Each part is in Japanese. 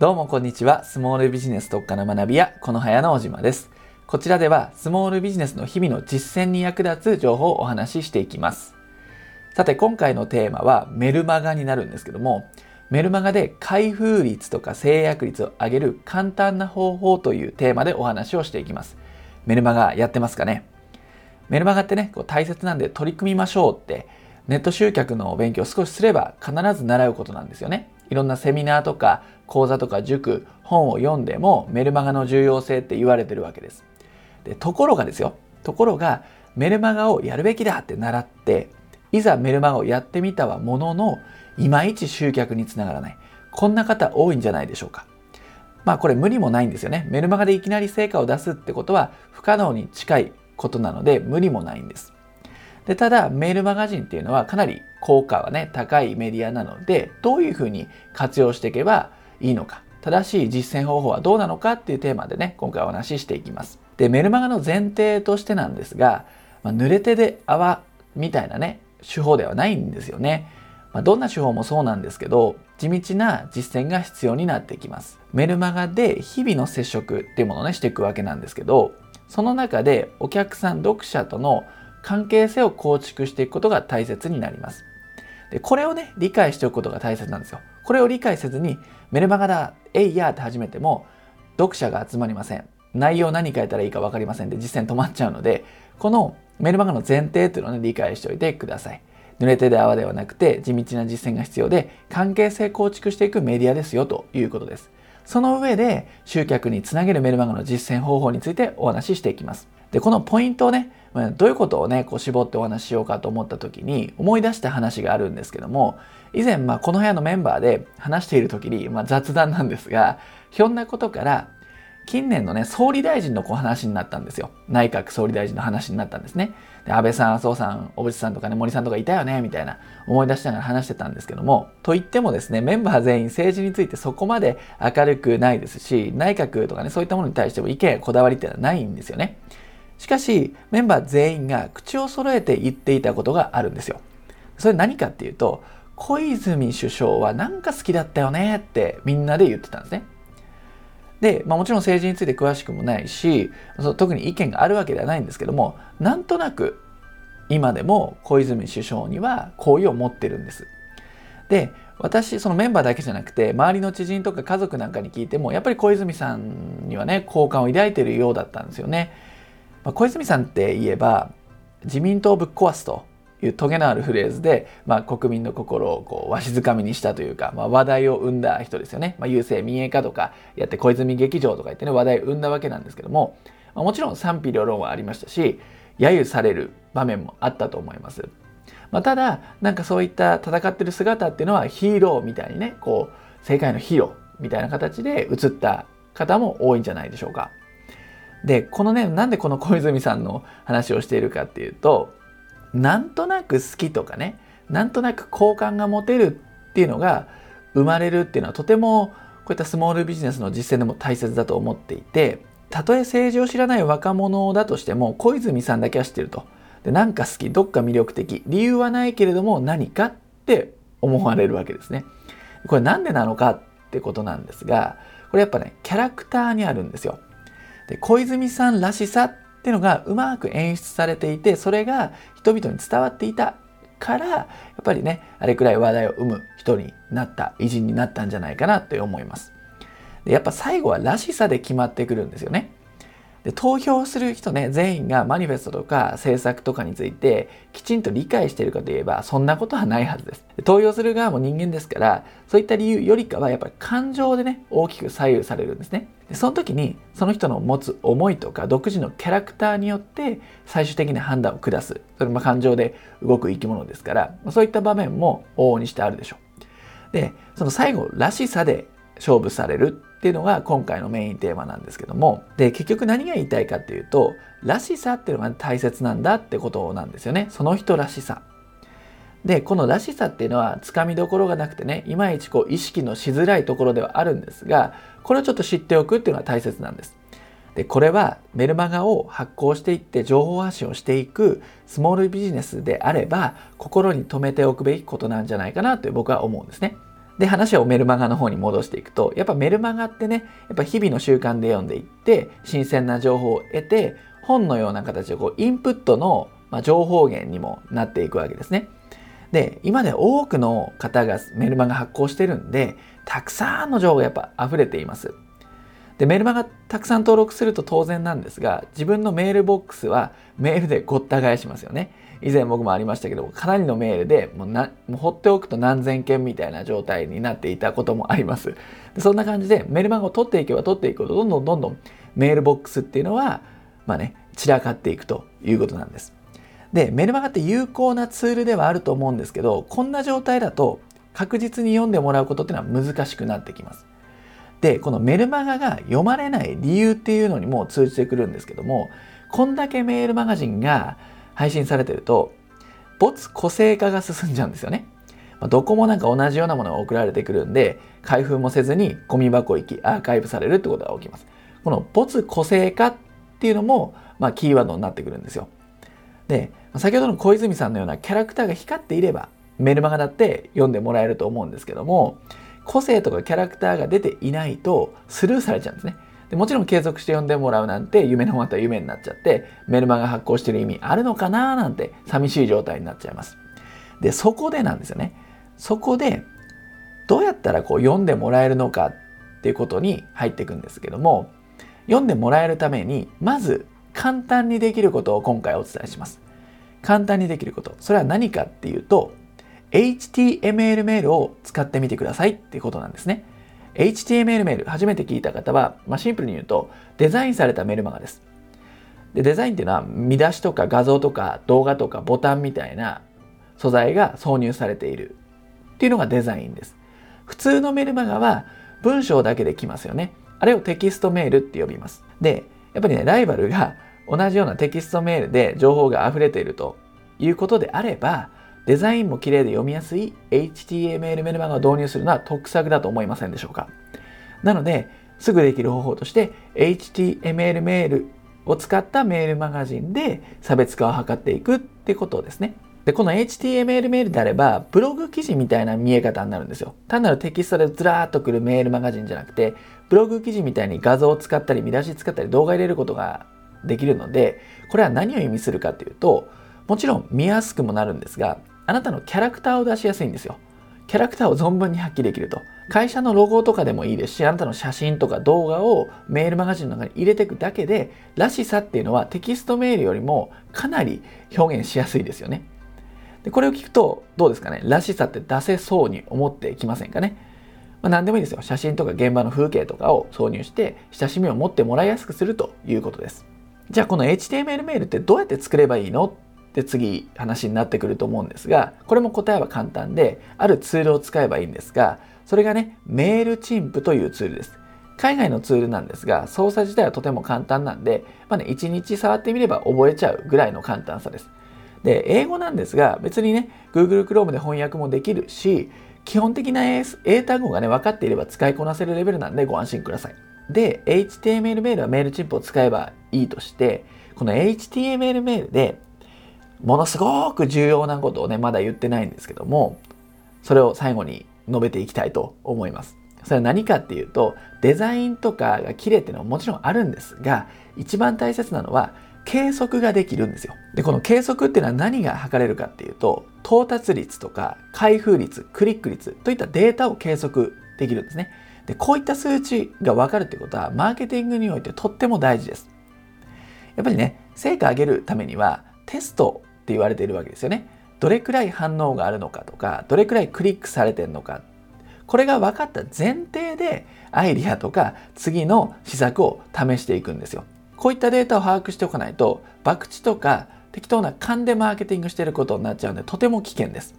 どうもこんにちは。スモールビジネス特化の学び屋、この早の小島です。こちらでは、スモールビジネスの日々の実践に役立つ情報をお話ししていきます。さて、今回のテーマはメルマガになるんですけども、メルマガで開封率とか制約率を上げる簡単な方法というテーマでお話をしていきます。メルマガやってますかね？メルマガってね、こう大切なんで取り組みましょうってネット集客の勉強を少しすれば必ず習うことなんですよね。いろんなセミナーとか講座とか塾、本を読んでもメルマガの重要性って言われてるわけです。でところがですよ、ところがメルマガをやるべきだって習って、いざメルマガをやってみたはものの、いまいち集客につながらない。こんな方多いんじゃないでしょうか。まあこれ無理もないんですよね。メルマガでいきなり成果を出すってことは不可能に近いことなので無理もないんです。でただメールマガジンっていうのはかなり効果はね高いメディアなのでどういうふうに活用していけばいいのか正しい実践方法はどうなのかっていうテーマでね今回お話ししていきます。でメルマガの前提としてなんですが、まあ、濡れ手で泡みたいなね手法ではないんですよね。まあ、どんな手法もそうなんですけど地道な実践が必要になってきます。メルマガで日々の接触っていうものをねしていくわけなんですけどその中でお客さん読者との関係性を構築していくことが大切になります。でこれをね理解しておくことが大切なんですよ。これを理解せずにメルマガだえいやって始めても読者が集まりません。内容何書いたらいいか分かりませんで実践止まっちゃうのでこのメルマガの前提というのを、ね、理解しておいてください。濡れ手で泡ではなくて地道な実践が必要で関係性構築していくメディアですよということです。その上で集客につなげるメルマガの実践方法についてお話ししていきます。で、このポイントをね、どういうことをね、こう絞ってお話ししようかと思った時に思い出した話があるんですけども、以前、まあ、この部屋のメンバーで話している時に、まあ、雑談なんですが、ひょんなことから、近年のね、総理大臣のこう話になったんですよ。内閣総理大臣の話になったんですね。で安倍さん、麻生さん、小渕さんとかね、森さんとかいたよね、みたいな思い出しながら話してたんですけども、と言ってもですね、メンバー全員政治についてそこまで明るくないですし、内閣とかね、そういったものに対しても意見、こだわりっていうのはないんですよね。しかし、メンバー全員が口を揃えて言っていたことがあるんですよ。それ何かっていうと、小泉首相はなんか好きだったよねってみんなで言ってたんですね。で、まあ、もちろん政治について詳しくもないしその特に意見があるわけではないんですけどもなんとなく今でも小泉首相には好意を持ってるんです。で私そのメンバーだけじゃなくて周りの知人とか家族なんかに聞いてもやっぱり小泉さんにはね好感を抱いてるようだったんですよね。まあ、小泉さんって言えば自民党ぶっ壊すというトゲのあるフレーズで、まあ、国民の心をこうわしづかみにしたというか、まあ、話題を生んだ人ですよね。まあ、郵政民営化とかやって小泉劇場とか言ってね話題を生んだわけなんですけども、まあ、もちろん賛否両論はありましたし揶揄される場面もあったと思います。まあ、ただなんかそういった戦ってる姿っていうのはヒーローみたいにねこう世界のヒーローみたいな形で映った方も多いんじゃないでしょうか。でこのねなんでこの小泉さんの話をしているかっていうとなんとなく好きとかねなんとなく好感が持てるっていうのが生まれるっていうのはとてもこういったスモールビジネスの実践でも大切だと思っていてたとえ政治を知らない若者だとしても小泉さんだけは知ってると。でなんか好きどっか魅力的理由はないけれども何かって思われるわけですね。これなんでなのかってことなんですがこれやっぱねキャラクターにあるんですよ。で小泉さんらしさっていうのがうまく演出されていてそれが人々に伝わっていたからやっぱりねあれくらい話題を生む人になった偉人になったんじゃないかなって思います。でやっぱ最後はらしさで決まってくるんですよね。で投票する人ね全員がマニフェストとか政策とかについてきちんと理解しているかといえばそんなことはないはずです。で投票する側も人間ですからそういった理由よりかはやっぱり感情でね大きく左右されるんですね。でその時にその人の持つ思いとか独自のキャラクターによって最終的な判断を下す。それも感情で動く生き物ですからそういった場面も往々にしてあるでしょう。でその最後らしさで勝負されるっていうのが今回のメインテーマなんですけどもで結局何が言いたいかっていうとらしさっていうのが大切なんだってことなんですよねその人らしさでこのらしさっていうのはつかみどころがなくてねいまいちこう意識のしづらいところではあるんですがこれをちょっと知っておくっていうのが大切なんです。でこれはメルマガを発行していって情報発信をしていくスモールビジネスであれば心に留めておくべきことなんじゃないかなと僕は思うんですね。で、話をメルマガの方に戻していくと、やっぱメルマガってね、やっぱ日々の習慣で読んでいって、新鮮な情報を得て、本のような形でこうインプットの、ま情報源にもなっていくわけですね。で、今で多くの方がメルマガ発行してるんで、たくさんの情報がやっぱ溢れています。で、メルマガたくさん登録すると当然なんですが、自分のメールボックスはメールでごった返しますよね。以前僕もありましたけどかなりのメールでもうなもう放っておくと何千件みたいな状態になっていたこともあります。でそんな感じでメルマガを取っていけば取っていくとどんどんどんどんメールボックスっていうのはまあね散らかっていくということなんです。でメルマガって有効なツールではあると思うんですけどこんな状態だと確実に読んでもらうことっていうのは難しくなってきます。でこのメルマガが読まれない理由っていうのにも通じてくるんですけどもこんだけメールマガジンが配信されてると没個性化が進んじゃうんですよね。どこもなんか同じようなものが送られてくるんで開封もせずにゴミ箱行きアーカイブされるってことが起きます。この没個性化っていうのも、まあ、キーワードになってくるんですよ。で先ほどの小泉さんのようなキャラクターが光っていればメルマガだって読んでもらえると思うんですけども個性とかキャラクターが出ていないとスルーされちゃうんですね。でもちろん継続して読んでもらうなんて夢のまた夢になっちゃってメルマガ発行してる意味あるのかななんて寂しい状態になっちゃいます。でそこでなんですよね。そこでどうやったらこう読んでもらえるのかっていうことに入っていくんですけども読んでもらえるためにまず簡単にできることを今回お伝えします。簡単にできること。それは何かっていうと HTML メールを使ってみてくださいっていうことなんですね。HTML メール、初めて聞いた方は、まあ、シンプルに言うと、デザインされたメルマガです。で、デザインっていうのは、見出しとか画像とか動画とかボタンみたいな素材が挿入されているっていうのがデザインです。普通のメルマガは文章だけで来ますよね。あれをテキストメールって呼びます。で、やっぱりね、ライバルが同じようなテキストメールで情報が溢れているということであれば、デザインも綺麗で読みやすい HTML メルマガを導入するのは得策だと思いませんでしょうか？なので、すぐできる方法として HTML メールを使ったメールマガジンで差別化を図っていくってことですね。で、この HTML メールであれば、ブログ記事みたいな見え方になるんですよ。単なるテキストでずらーっとくるメールマガジンじゃなくて、ブログ記事みたいに画像を使ったり、見出し使ったり、動画入れることができるので、これは何を意味するかというと、もちろん見やすくもなるんですが、あなたのキャラクターを出しやすいんですよ。キャラクターを存分に発揮できると。会社のロゴとかでもいいですし、あなたの写真とか動画をメールマガジンの中に入れていくだけで、らしさっていうのはテキストメールよりもかなり表現しやすいですよね。でこれを聞くと、どうですかね？らしさって出せそうに思ってきませんかね？まあ、何でもいいですよ。写真とか現場の風景とかを挿入して、親しみを持ってもらいやすくするということです。じゃあこの HTML メールってどうやって作ればいいの？で次話になってくると思うんですがこれも答えは簡単であるツールを使えばいいんですがそれがねメールチンプというツールです。海外のツールなんですが操作自体はとても簡単なんで、まあね、1日触ってみれば覚えちゃうぐらいの簡単さです。で英語なんですが別にね Google Chrome で翻訳もできるし基本的な英単語がね分かっていれば使いこなせるレベルなんでご安心ください。で HTML メールはメールチンプを使えばいいとしてこの HTML メールでものすごく重要なことをね、まだ言ってないんですけども、それを最後に述べていきたいと思います。それは何かっていうと、デザインとかが綺麗っていうのはもちろんあるんですが、一番大切なのは計測ができるんですよ。で、この計測っていうのは何が測れるかっていうと、到達率とか開封率、クリック率といったデータを計測できるんですね。で、こういった数値が分かるってことは、マーケティングにおいてとっても大事です。やっぱりね、成果上げるためには、テストって言われているわけですよね。どれくらい反応があるのかとかどれくらいクリックされてるのかこれが分かった前提でアイディアとか次の施策を試していくんですよ。こういったデータを把握しておかないと博打とか適当な勘でマーケティングしてることになっちゃうんでとても危険です。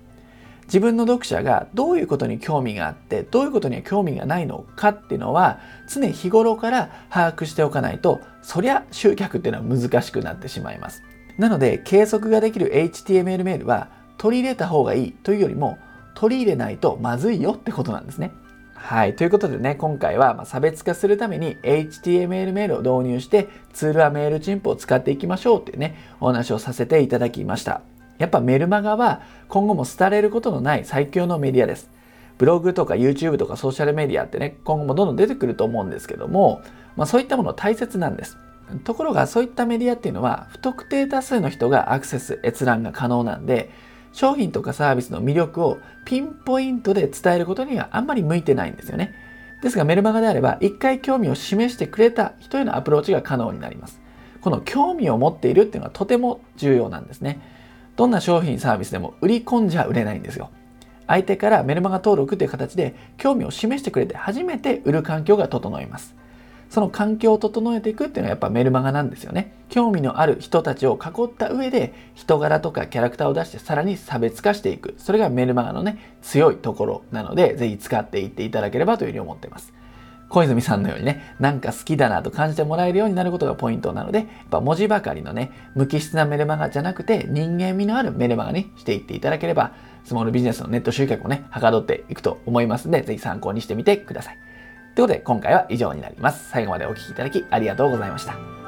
自分の読者がどういうことに興味があってどういうことには興味がないのかっていうのは常日頃から把握しておかないとそりゃ集客っていうのは難しくなってしまいます。なので計測ができる HTML メールは取り入れた方がいいというよりも取り入れないとまずいよってことなんですね。はい。ということでね、今回は差別化するために HTML メールを導入してツールはメールチンプを使っていきましょうっていうね、お話をさせていただきました。やっぱメルマガは今後も廃れることのない最強のメディアです。ブログとか YouTube とかソーシャルメディアってね、今後もどんどん出てくると思うんですけども、まあ、そういったもの大切なんです。ところがそういったメディアっていうのは不特定多数の人がアクセス閲覧が可能なんで商品とかサービスの魅力をピンポイントで伝えることにはあんまり向いてないんですよね。ですがメルマガであれば一回興味を示してくれた人へのアプローチが可能になります。この興味を持っているっていうのはとても重要なんですね。どんな商品サービスでも売り込んじゃ売れないんですよ。相手からメルマガ登録という形で興味を示してくれて初めて売る環境が整います。その環境を整えていくっていうのはやっぱメルマガなんですよね。興味のある人たちを囲った上で人柄とかキャラクターを出してさらに差別化していく。それがメルマガのね、強いところなので、ぜひ使っていっていただければというふうに思っています。小泉さんのようにね、なんか好きだなと感じてもらえるようになることがポイントなので、やっぱ文字ばかりのね、無機質なメルマガじゃなくて、人間味のあるメルマガにしていっていただければ、スモールビジネスのネット集客をね、はかどっていくと思いますので、ぜひ参考にしてみてください。ということで今回は以上になります。最後までお聴きいただきありがとうございました。